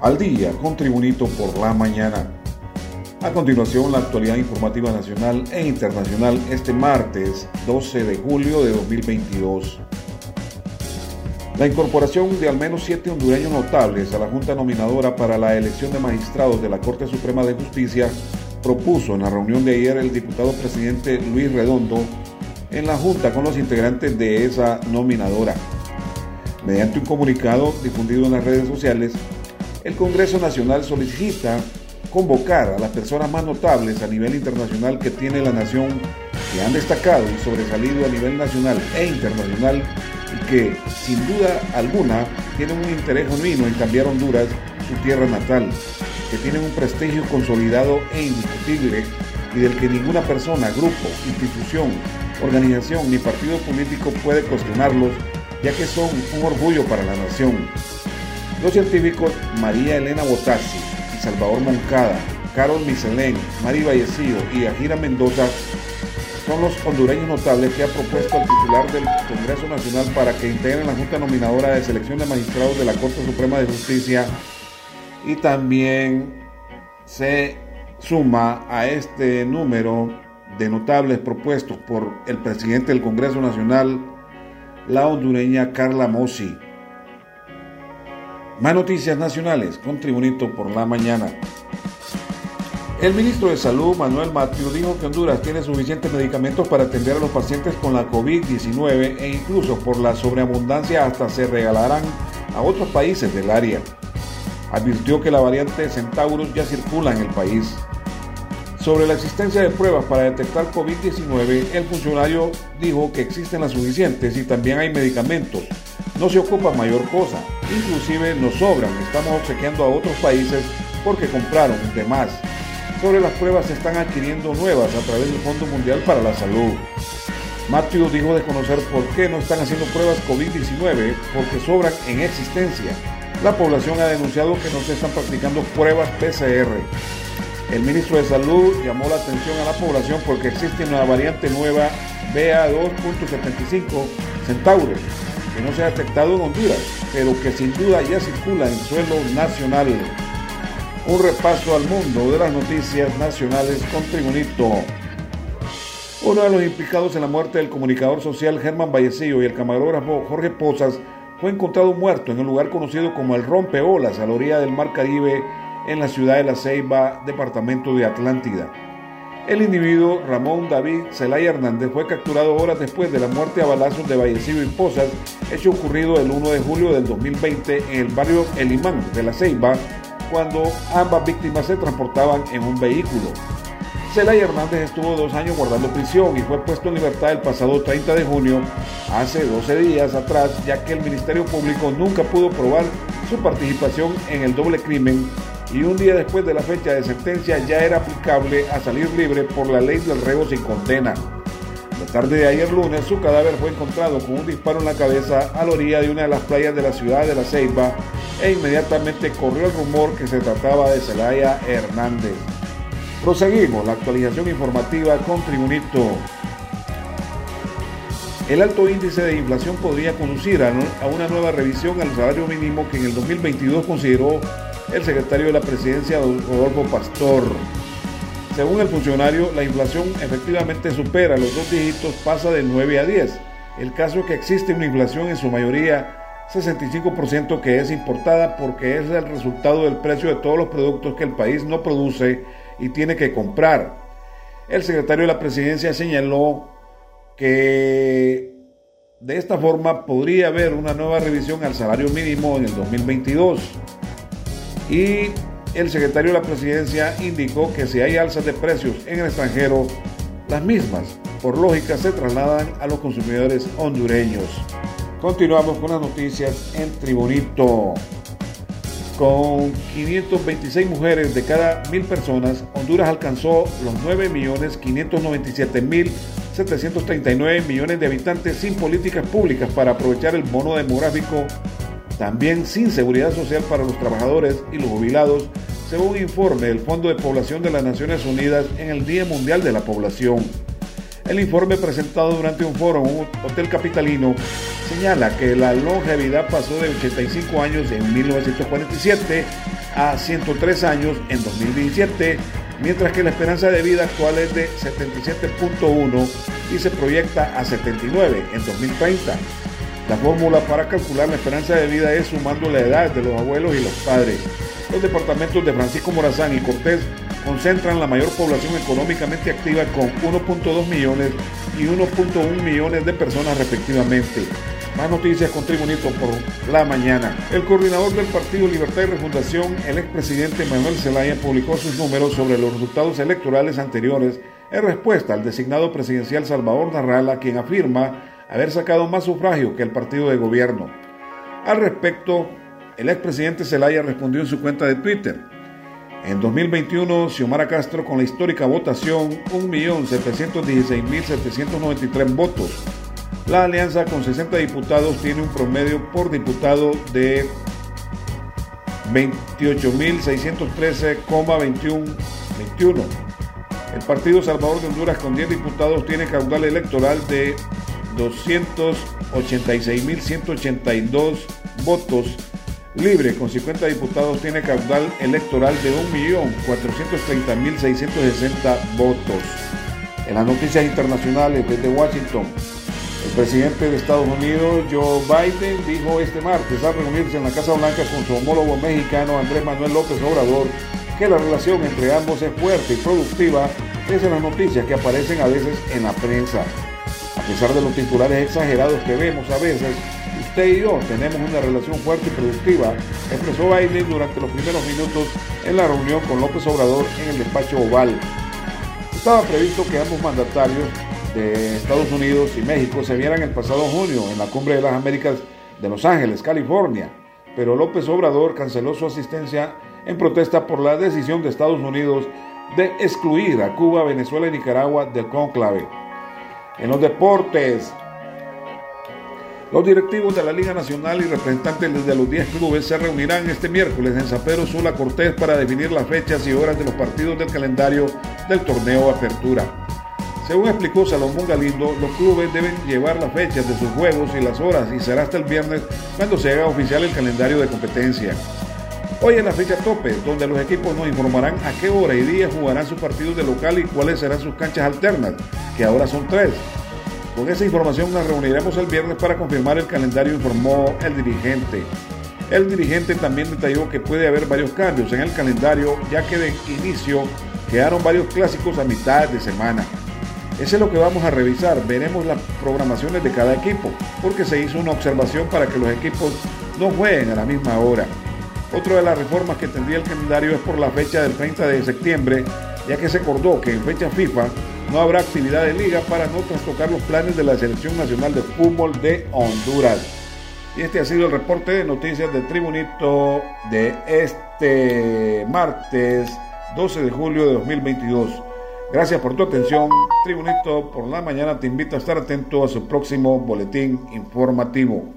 al día con Tribunito por la mañana. A continuación, la actualidad informativa nacional e internacional este martes 12 de julio de 2022. La incorporación de al menos siete hondureños notables a la Junta Nominadora para la elección de magistrados de la Corte Suprema de Justicia propuso en la reunión de ayer el diputado presidente Luis Redondo en la Junta con los integrantes de esa nominadora. Mediante un comunicado difundido en las redes sociales, el Congreso Nacional solicita convocar a las personas más notables a nivel internacional que tiene la nación, que han destacado y sobresalido a nivel nacional e internacional y que, sin duda alguna, tienen un interés genuino en cambiar Honduras, su tierra natal, que tienen un prestigio consolidado e indiscutible y del que ninguna persona, grupo, institución, organización ni partido político puede cuestionarlos, ya que son un orgullo para la nación. Los científicos María Elena Botassi y Salvador Moncada, Carol Miselén, Mari Vallecillo y Ajira Mendoza son los hondureños notables que ha propuesto al titular del Congreso Nacional para que integren la Junta Nominadora de Selección de Magistrados de la Corte Suprema de Justicia y también se suma a este número de notables propuestos por el presidente del Congreso Nacional, la hondureña Carla Mossi. Más noticias nacionales con Tribunito por la mañana. El ministro de Salud, Manuel Matthew, dijo que Honduras tiene suficientes medicamentos para atender a los pacientes con la COVID-19 e incluso por la sobreabundancia hasta se regalarán a otros países del área. Advirtió que la variante Centaurus ya circula en el país. Sobre la existencia de pruebas para detectar COVID-19, el funcionario dijo que existen las suficientes y también hay medicamentos. No se ocupa mayor cosa, inclusive nos sobran, estamos obsequiando a otros países porque compraron de más. Sobre las pruebas se están adquiriendo nuevas a través del Fondo Mundial para la Salud. Matthew dijo desconocer por qué no están haciendo pruebas COVID-19 porque sobran en existencia. La población ha denunciado que no se están practicando pruebas PCR. El ministro de Salud llamó la atención a la población porque existe una variante nueva BA2.75 Centaurus que no se ha detectado en Honduras, pero que sin duda ya circula en suelo nacional. Un repaso al mundo de las noticias nacionales con Tribunito. Uno de los implicados en la muerte del comunicador social Germán Vallecillo y el camarógrafo Jorge Pozas fue encontrado muerto en un lugar conocido como el Rompeolas, a la orilla del Mar Caribe, en la ciudad de La Ceiba, departamento de Atlántida. El individuo Ramón David Zelaya Hernández fue capturado horas después de la muerte a balazos de Vallecillo y Pozas, hecho ocurrido el 1 de julio del 2020 en el barrio El Imán de La Ceiba, cuando ambas víctimas se transportaban en un vehículo. Zelaya Hernández estuvo dos años guardando prisión y fue puesto en libertad el pasado 30 de junio, hace 12 días atrás, ya que el Ministerio Público nunca pudo probar su participación en el doble crimen y un día después de la fecha de sentencia ya era aplicable a salir libre por la ley del reo sin condena. La tarde de ayer lunes su cadáver fue encontrado con un disparo en la cabeza a la orilla de una de las playas de la ciudad de La Ceiba e inmediatamente corrió el rumor que se trataba de Zelaya Hernández. Proseguimos la actualización informativa con Tribunito. El alto índice de inflación podría conducir a una nueva revisión al salario mínimo que en el 2022 consideró el secretario de la presidencia, Rodolfo Pastor. Según el funcionario, la inflación efectivamente supera los dos dígitos, pasa de 9 a 10. El caso es que existe una inflación en su mayoría 65% que es importada porque es el resultado del precio de todos los productos que el país no produce y tiene que comprar. El secretario de la presidencia señaló que de esta forma podría haber una nueva revisión al salario mínimo en el 2022 y el secretario de la presidencia indicó que si hay alzas de precios en el extranjero, las mismas, por lógica, se trasladan a los consumidores hondureños. Continuamos con las noticias en Tribunito. Con 526 mujeres de cada mil personas, Honduras alcanzó los 9.597.739 millones de habitantes sin políticas públicas para aprovechar el bono demográfico también sin seguridad social para los trabajadores y los jubilados, según informe del Fondo de Población de las Naciones Unidas en el Día Mundial de la Población. El informe presentado durante un foro en un hotel capitalino señala que la longevidad pasó de 85 años en 1947 a 103 años en 2017, mientras que la esperanza de vida actual es de 77.1 y se proyecta a 79 en 2030. La fórmula para calcular la esperanza de vida es sumando la edad de los abuelos y los padres. Los departamentos de Francisco Morazán y Cortés concentran la mayor población económicamente activa con 1.2 millones y 1.1 millones de personas respectivamente. Más noticias con Tribunito por la mañana. El coordinador del Partido Libertad y Refundación, el expresidente Manuel Zelaya, publicó sus números sobre los resultados electorales anteriores en respuesta al designado presidencial Salvador Narrala, quien afirma haber sacado más sufragio que el partido de gobierno. Al respecto, el expresidente Zelaya respondió en su cuenta de Twitter. En 2021, Xiomara Castro con la histórica votación 1.716.793 votos la alianza con 60 diputados tiene un promedio por diputado de 28.613,21. El Partido Salvador de Honduras con 10 diputados tiene caudal electoral de 286.182 votos. Libre con 50 diputados tiene caudal electoral de 1.430.660 votos. En las noticias internacionales desde Washington, el presidente de Estados Unidos, Joe Biden, dijo este martes al reunirse en la Casa Blanca con su homólogo mexicano Andrés Manuel López Obrador que la relación entre ambos es fuerte y productiva, es en las noticias que aparecen a veces en la prensa. A pesar de los titulares exagerados que vemos a veces, usted y yo tenemos una relación fuerte y productiva, expresó Biden durante los primeros minutos en la reunión con López Obrador en el despacho oval. Estaba previsto que ambos mandatarios de Estados Unidos y México se vieran el pasado junio en la Cumbre de las Américas de Los Ángeles, California, pero López Obrador canceló su asistencia en protesta por la decisión de Estados Unidos de excluir a Cuba, Venezuela y Nicaragua del conclave. En los deportes, los directivos de la Liga Nacional y representantes de los 10 clubes se reunirán este miércoles en San Sula Cortés para definir las fechas y horas de los partidos del calendario del torneo Apertura. Según explicó Salomón Galindo, los clubes deben llevar las fechas de sus juegos y las horas y será hasta el viernes cuando se haga oficial el calendario de competencia. Hoy es la fecha tope, donde los equipos nos informarán a qué hora y día jugarán sus partidos de local y cuáles serán sus canchas alternas, que ahora son tres. Con esa información nos reuniremos el viernes para confirmar el calendario, informó el dirigente. El dirigente también detalló que puede haber varios cambios en el calendario, ya que de inicio quedaron varios clásicos a mitad de semana. Eso es lo que vamos a revisar. Veremos las programaciones de cada equipo, porque se hizo una observación para que los equipos no jueguen a la misma hora. Otra de las reformas que tendría el calendario es por la fecha del 30 de septiembre, ya que se acordó que en fecha FIFA no habrá actividad de liga para no trastocar los planes de la Selección Nacional de Fútbol de Honduras. Y este ha sido el reporte de noticias de Tribunito de este martes 12 de julio de 2022. Gracias por tu atención. Tribunito por la mañana te invito a estar atento a su próximo boletín informativo.